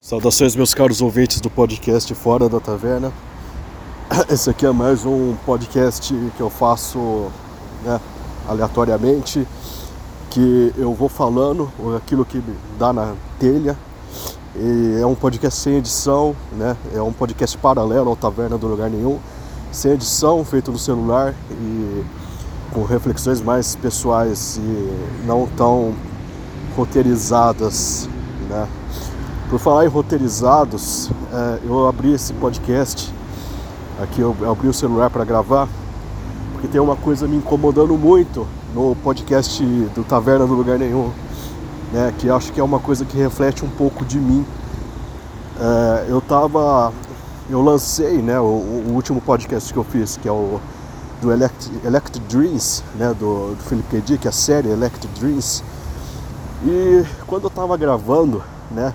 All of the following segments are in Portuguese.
Saudações, meus caros ouvintes do podcast Fora da Taverna. Esse aqui é mais um podcast que eu faço né, aleatoriamente, que eu vou falando aquilo que me dá na telha. E é um podcast sem edição, né? É um podcast paralelo ao Taverna do Lugar Nenhum, sem edição, feito no celular e com reflexões mais pessoais e não tão roteirizadas, né? Por falar em roteirizados, é, eu abri esse podcast, aqui eu abri o celular para gravar, porque tem uma coisa me incomodando muito no podcast do Taverna do Lugar Nenhum, né, que acho que é uma coisa que reflete um pouco de mim. É, eu tava, eu lancei, né, o, o, último podcast que eu fiz, que é o do Elect, Elect Dreams, né, do, do Philip. Dick, a série Elect Dreams. E quando eu tava gravando, né,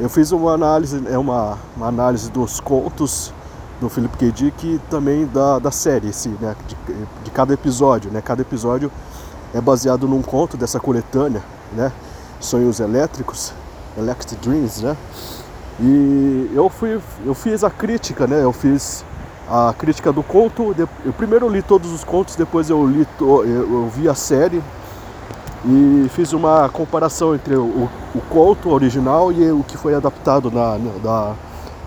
eu fiz uma análise, é uma, uma análise dos contos do Philip K. E também da, da série, assim, né, de, de cada episódio. Né? Cada episódio é baseado num conto dessa coletânea, né? Sonhos Elétricos, Electric Dreams, né? E eu fui, eu fiz a crítica, né? Eu fiz a crítica do conto. Eu primeiro li todos os contos, depois eu li, eu, eu vi a série e fiz uma comparação entre o, o conto original e o que foi adaptado na, na,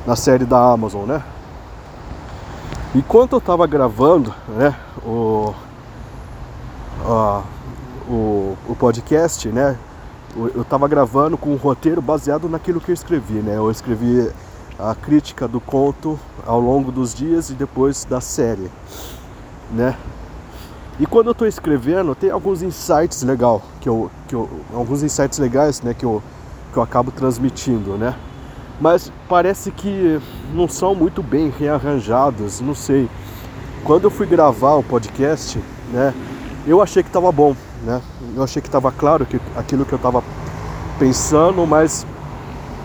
na série da Amazon, né? Enquanto eu estava gravando, né, o, a, o, o podcast, né, eu estava gravando com um roteiro baseado naquilo que eu escrevi, né? Eu escrevi a crítica do conto ao longo dos dias e depois da série, né? E quando eu estou escrevendo, tem alguns insights legal, que eu, que eu, alguns insights legais, né, que eu, que eu acabo transmitindo, né? Mas parece que não são muito bem rearranjados, não sei. Quando eu fui gravar o podcast, né, eu achei que estava bom, né? Eu achei que estava claro que aquilo que eu estava pensando, mas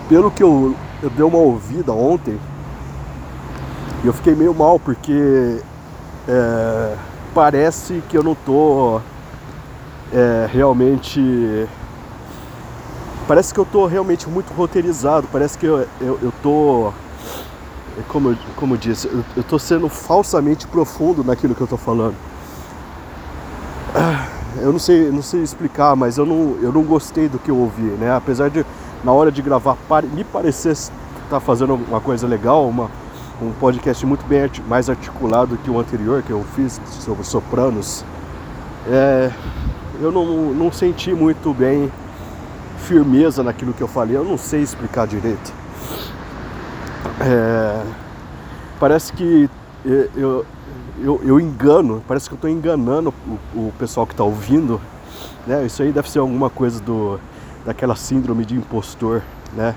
pelo que eu, eu dei uma ouvida ontem, eu fiquei meio mal porque é, parece que eu não tô é, realmente. Parece que eu tô realmente muito roteirizado, parece que eu, eu, eu tô. Como, como eu disse, eu, eu tô sendo falsamente profundo naquilo que eu tô falando. Eu não sei, não sei explicar, mas eu não, eu não gostei do que eu ouvi, né? Apesar de na hora de gravar me parecer estar tá fazendo uma coisa legal, uma, um podcast muito bem mais articulado que o anterior que eu fiz sobre Sopranos. É, eu não, não senti muito bem firmeza naquilo que eu falei, eu não sei explicar direito. É, parece que eu, eu, eu, engano, parece que eu estou enganando o, o, pessoal que está ouvindo. Né? Isso aí deve ser alguma coisa do, daquela síndrome de impostor, né?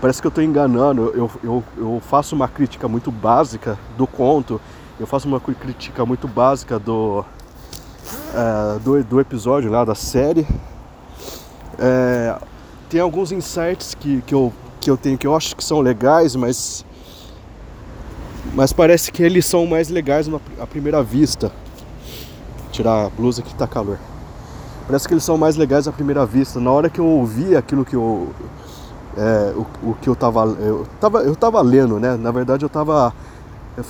Parece que eu estou enganando. Eu, eu, eu faço uma crítica muito básica do conto, eu faço uma crítica muito básica do, é, do, do, episódio lá da série. É, tem alguns insights que, que, eu, que eu tenho que eu acho que são legais, mas, mas parece que eles são mais legais à primeira vista. Vou tirar a blusa que está calor. Parece que eles são mais legais à primeira vista. Na hora que eu ouvi aquilo que eu, é, o, o, que eu estava eu tava, eu tava lendo, né? Na verdade eu tava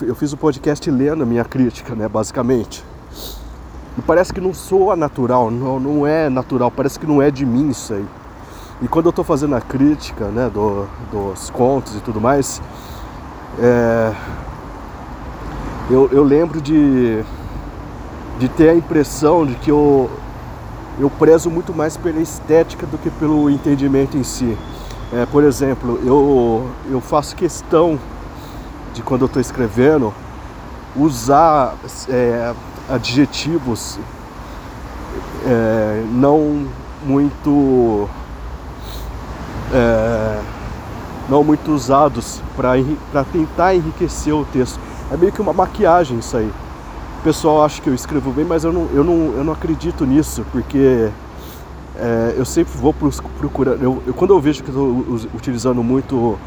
eu fiz o podcast lendo a minha crítica, né, basicamente. E parece que não soa natural, não, não é natural, parece que não é de mim isso aí. E quando eu estou fazendo a crítica, né, do, dos contos e tudo mais, é, eu, eu lembro de, de ter a impressão de que eu, eu prezo muito mais pela estética do que pelo entendimento em si. É, por exemplo, eu, eu faço questão de quando eu estou escrevendo usar é, adjetivos é, não muito é, não muito usados para tentar enriquecer o texto. É meio que uma maquiagem isso aí. O pessoal acha que eu escrevo bem, mas eu não, eu não, eu não acredito nisso, porque é, eu sempre vou procurar. Eu, eu, quando eu vejo que estou utilizando muito,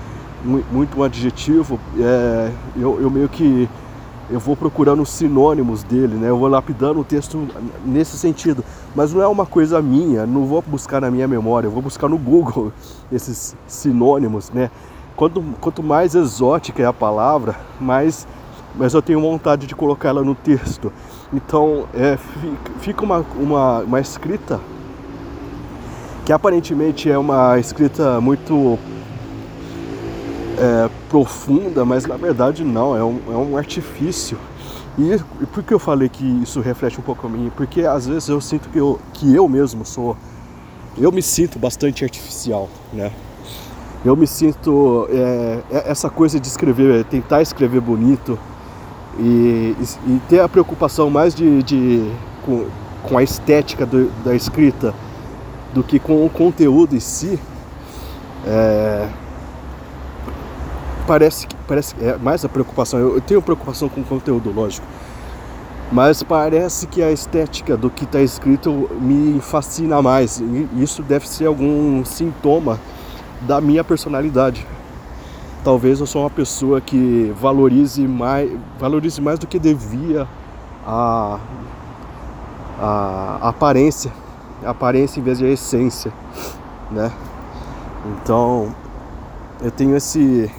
muito um adjetivo, é, eu, eu, meio que eu vou procurando sinônimos dele, né? Eu vou lapidando o texto nesse sentido. Mas não é uma coisa minha, não vou buscar na minha memória, eu vou buscar no Google esses sinônimos, né? Quanto, quanto mais exótica é a palavra, mais, mais eu tenho vontade de colocar ela no texto. Então, é, fica uma, uma, uma escrita que aparentemente é uma escrita muito é, profunda, mas na verdade não, é um, é um artifício. E, e, por que eu falei que isso reflete um pouco a mim? Porque às vezes eu sinto que eu, que eu mesmo sou, eu me sinto bastante artificial, né? Eu me sinto é, é essa coisa de escrever, tentar escrever bonito e, e, ter a preocupação mais de, de com, com a estética do, da escrita do que com o conteúdo em si. É, parece que parece é mais a preocupação. Eu, eu tenho preocupação com o conteúdo, lógico. Mas parece que a estética do que está escrito me fascina mais. E isso deve ser algum sintoma da minha personalidade. Talvez eu sou uma pessoa que valorize mais, valorize mais do que devia a, a, aparência, aparência em vez de essência, né? Então eu tenho esse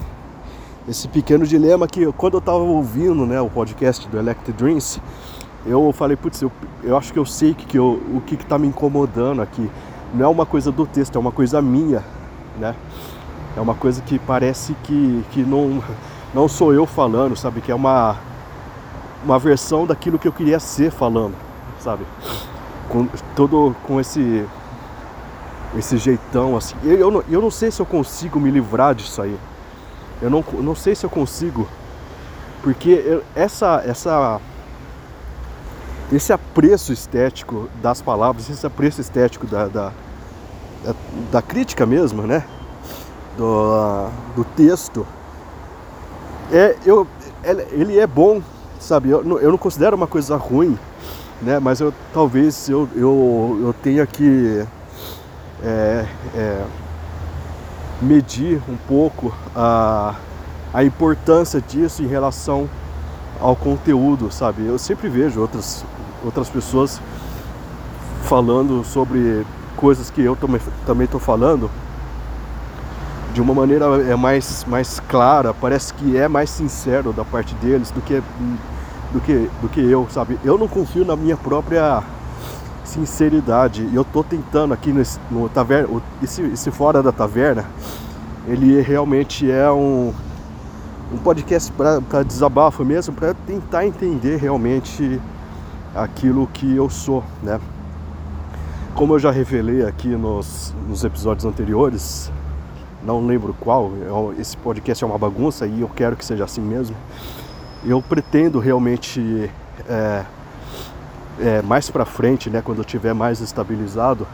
esse pequeno dilema que quando eu estava ouvindo né, o podcast do Electric Dreams, eu falei, putz, eu, eu acho que eu sei que, que eu, o que está me incomodando aqui. Não é uma coisa do texto, é uma coisa minha, né? É uma coisa que parece que, que não, não sou eu falando, sabe? Que é uma, uma versão daquilo que eu queria ser falando, sabe? Com, todo com esse, esse jeitão assim. Eu, eu, não, eu não sei se eu consigo me livrar disso aí. Eu não, não sei se eu consigo, porque eu, essa, essa, esse apreço estético das palavras, esse apreço estético da, da, da, da crítica mesmo, né? Do, do texto, é, eu, ele é bom, sabe? Eu, eu não considero uma coisa ruim, né? Mas eu talvez eu, eu, eu tenha que é, é, medir um pouco a, a importância disso em relação ao conteúdo, sabe? Eu sempre vejo outras, outras pessoas falando sobre coisas que eu também estou falando de uma maneira é mais, mais clara, parece que é mais sincero da parte deles do que, do que, do que eu, sabe? Eu não confio na minha própria sinceridade. E eu tô tentando aqui nesse, no taverna, esse, esse fora da taverna, ele realmente é um, um podcast para desabafo mesmo, para tentar entender realmente aquilo que eu sou, né? Como eu já revelei aqui nos, nos episódios anteriores, não lembro qual, esse podcast é uma bagunça e eu quero que seja assim mesmo. Eu pretendo realmente é, é, mais para frente, né, quando eu tiver mais estabilizado,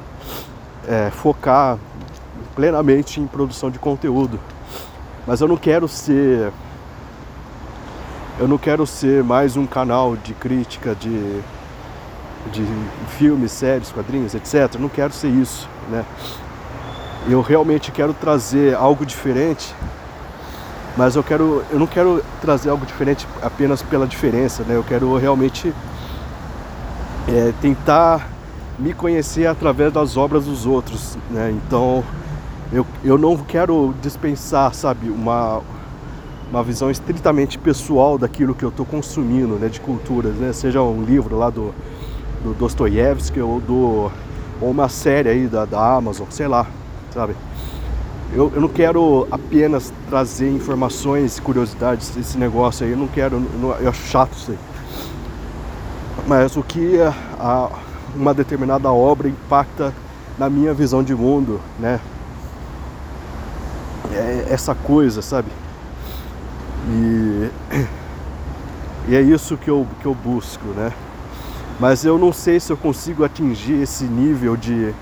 é, focar plenamente em produção de conteúdo. Mas eu não quero ser eu não quero ser mais um canal de crítica de, de filmes, séries, quadrinhos, etc. Eu não quero ser isso, né? Eu realmente quero trazer algo diferente, mas eu quero eu não quero trazer algo diferente apenas pela diferença, né? Eu quero realmente é, tentar me conhecer através das obras dos outros, né? Então eu, eu não quero dispensar, sabe, uma, uma visão estritamente pessoal daquilo que eu estou consumindo, né, de culturas, né? Seja um livro lá do, do Dostoiévski ou do ou uma série aí da, da Amazon, sei lá, sabe? Eu, eu não quero apenas trazer informações, curiosidades, esse negócio aí, eu não quero, eu, não, eu acho chato isso aí mas o que a, uma determinada obra impacta na minha visão de mundo, né? É essa coisa, sabe? E, e é isso que eu, que eu busco, né? Mas eu não sei se eu consigo atingir esse nível de.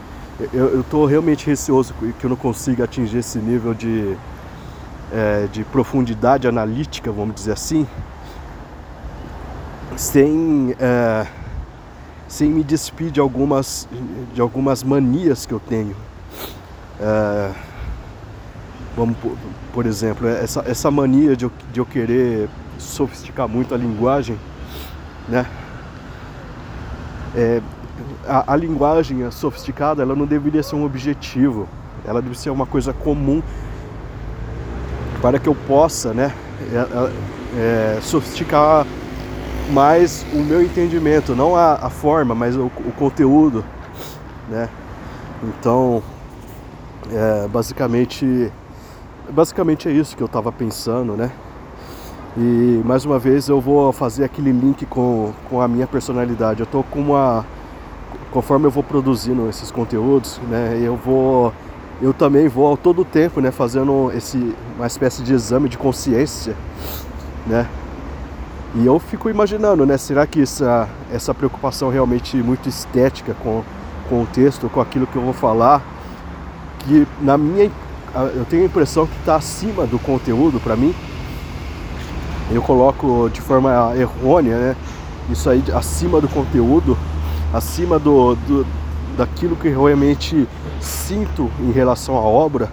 Eu estou realmente receoso que eu não consiga atingir esse nível de, é, de profundidade analítica, vamos dizer assim, sem, é, sem me despir de algumas, de algumas manias que eu tenho. É, vamos, por, por, exemplo, essa, essa mania de eu, de eu querer sofisticar muito a linguagem, né? É, a, a linguagem sofisticada, ela não deveria ser um objetivo, ela deve ser uma coisa comum para que eu possa, né, é, é, é sofisticar mais o meu entendimento, não a, a forma, mas o, o, conteúdo, né? Então, é, basicamente, basicamente é isso que eu estava pensando, né? E mais uma vez eu vou fazer aquele link com, com a minha personalidade. Eu tô com uma. Conforme eu vou produzindo esses conteúdos, né? Eu vou. Eu também vou ao todo tempo, né? Fazendo esse, uma espécie de exame de consciência, né? E eu fico imaginando, né? Será que essa, essa preocupação realmente muito estética com, com o texto, com aquilo que eu vou falar, que na minha. Eu tenho a impressão que está acima do conteúdo para mim eu coloco de forma errônea, né? Isso aí acima do conteúdo, acima do, do daquilo que eu realmente sinto em relação à obra,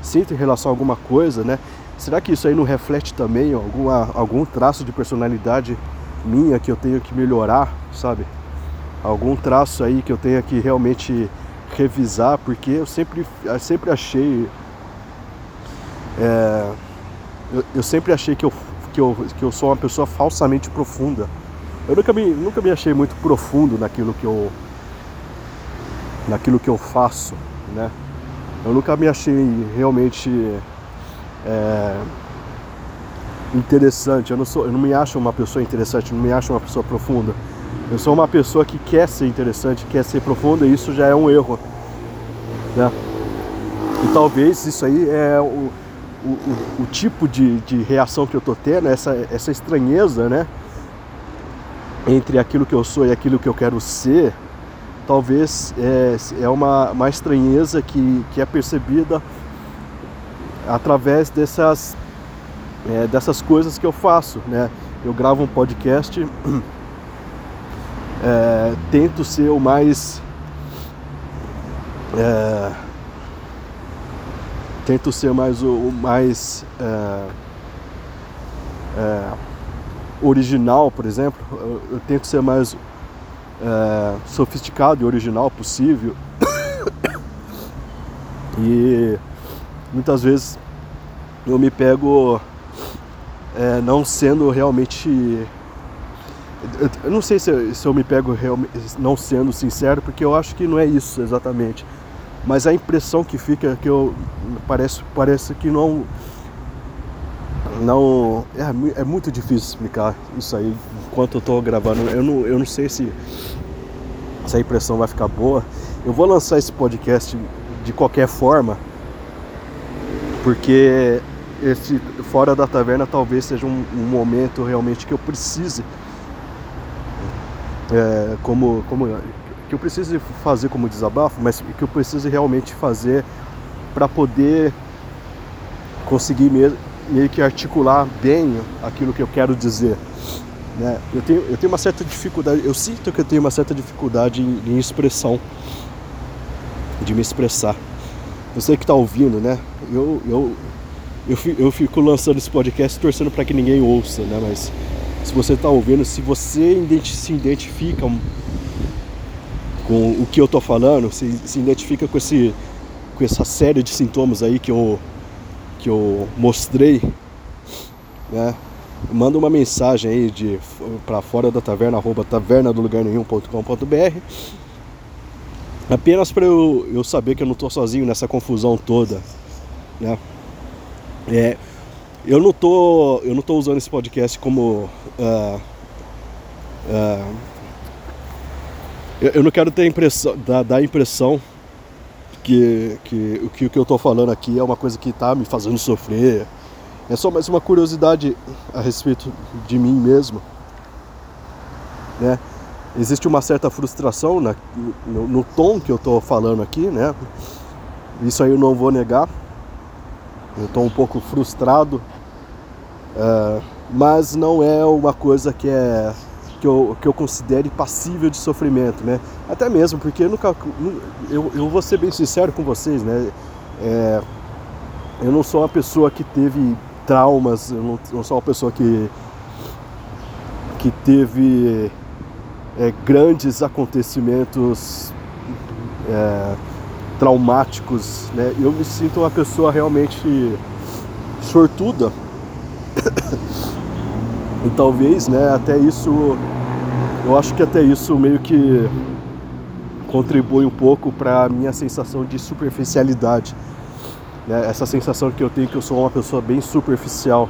sinto em relação a alguma coisa, né? Será que isso aí não reflete também alguma, algum traço de personalidade minha que eu tenho que melhorar, sabe? Algum traço aí que eu tenha que realmente revisar, porque eu sempre, eu sempre achei. É, eu, eu sempre achei que eu que eu, que eu sou uma pessoa falsamente profunda. Eu nunca me, nunca me achei muito profundo naquilo que eu naquilo que eu faço, né? Eu nunca me achei realmente é, interessante. Eu não sou, eu não me acho uma pessoa interessante, não me acho uma pessoa profunda. Eu sou uma pessoa que quer ser interessante, quer ser profunda e isso já é um erro, né? E talvez isso aí é o o, o, o tipo de, de, reação que eu tô tendo, essa, essa estranheza, né? Entre aquilo que eu sou e aquilo que eu quero ser, talvez é, é uma, uma estranheza que, que é percebida através dessas, é, dessas coisas que eu faço, né? Eu gravo um podcast, é, tento ser o mais é, tento ser mais o, o mais é, é, original, por exemplo. Eu, eu, tento ser mais é, sofisticado e original possível. e muitas vezes eu me pego é, não sendo realmente eu não sei se eu, se eu me pego realmente não sendo sincero, porque eu acho que não é isso exatamente mas a impressão que fica é que eu parece parece que não não é, é muito difícil explicar isso aí enquanto eu estou gravando. Eu não, eu não sei se se a impressão vai ficar boa. Eu vou lançar esse podcast de qualquer forma porque esse fora da taverna talvez seja um, um momento realmente que eu precise é, como como que eu preciso fazer como desabafo, mas que eu preciso realmente fazer para poder conseguir meio que articular bem aquilo que eu quero dizer. Né? Eu, tenho, eu tenho uma certa dificuldade, eu sinto que eu tenho uma certa dificuldade em, em expressão, de me expressar. Você que está ouvindo, né? Eu, eu, eu, eu fico lançando esse podcast torcendo para que ninguém ouça, né? Mas se você está ouvindo, se você se identifica com o que eu tô falando, se, se identifica com, esse, com essa série de sintomas aí que eu, que eu mostrei, né? Manda uma mensagem aí de para fora da taverna, arroba taverna do lugar nenhum.com.br apenas para eu, eu saber que eu não estou sozinho nessa confusão toda, né? É, eu não tô eu não tô usando esse podcast como uh, uh, eu, eu não quero ter impressão, dar, dar impressão que, que, que o que eu estou falando aqui é uma coisa que está me fazendo sofrer. É só mais uma curiosidade a respeito de mim mesmo. Né? Existe uma certa frustração na, no, no tom que eu estou falando aqui, né? Isso aí eu não vou negar. Eu estou um pouco frustrado, uh, mas não é uma coisa que é que eu, que eu considere passível de sofrimento, né? Até mesmo porque eu nunca. Eu, eu vou ser bem sincero com vocês, né? É, eu não sou uma pessoa que teve traumas, eu não, não sou uma pessoa que, que teve é, grandes acontecimentos é, traumáticos, né? Eu me sinto uma pessoa realmente sortuda. e talvez, né, até isso, eu acho que até isso meio que contribui um pouco para a minha sensação de superficialidade. Né? Essa sensação que eu tenho que eu sou uma pessoa bem superficial,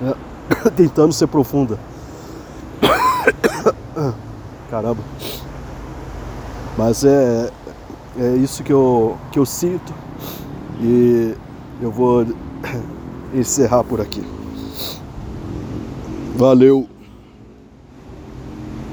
né? tentando ser profunda. Caramba. Mas é, é isso que eu, que eu sinto e eu vou encerrar por aqui. Valeu!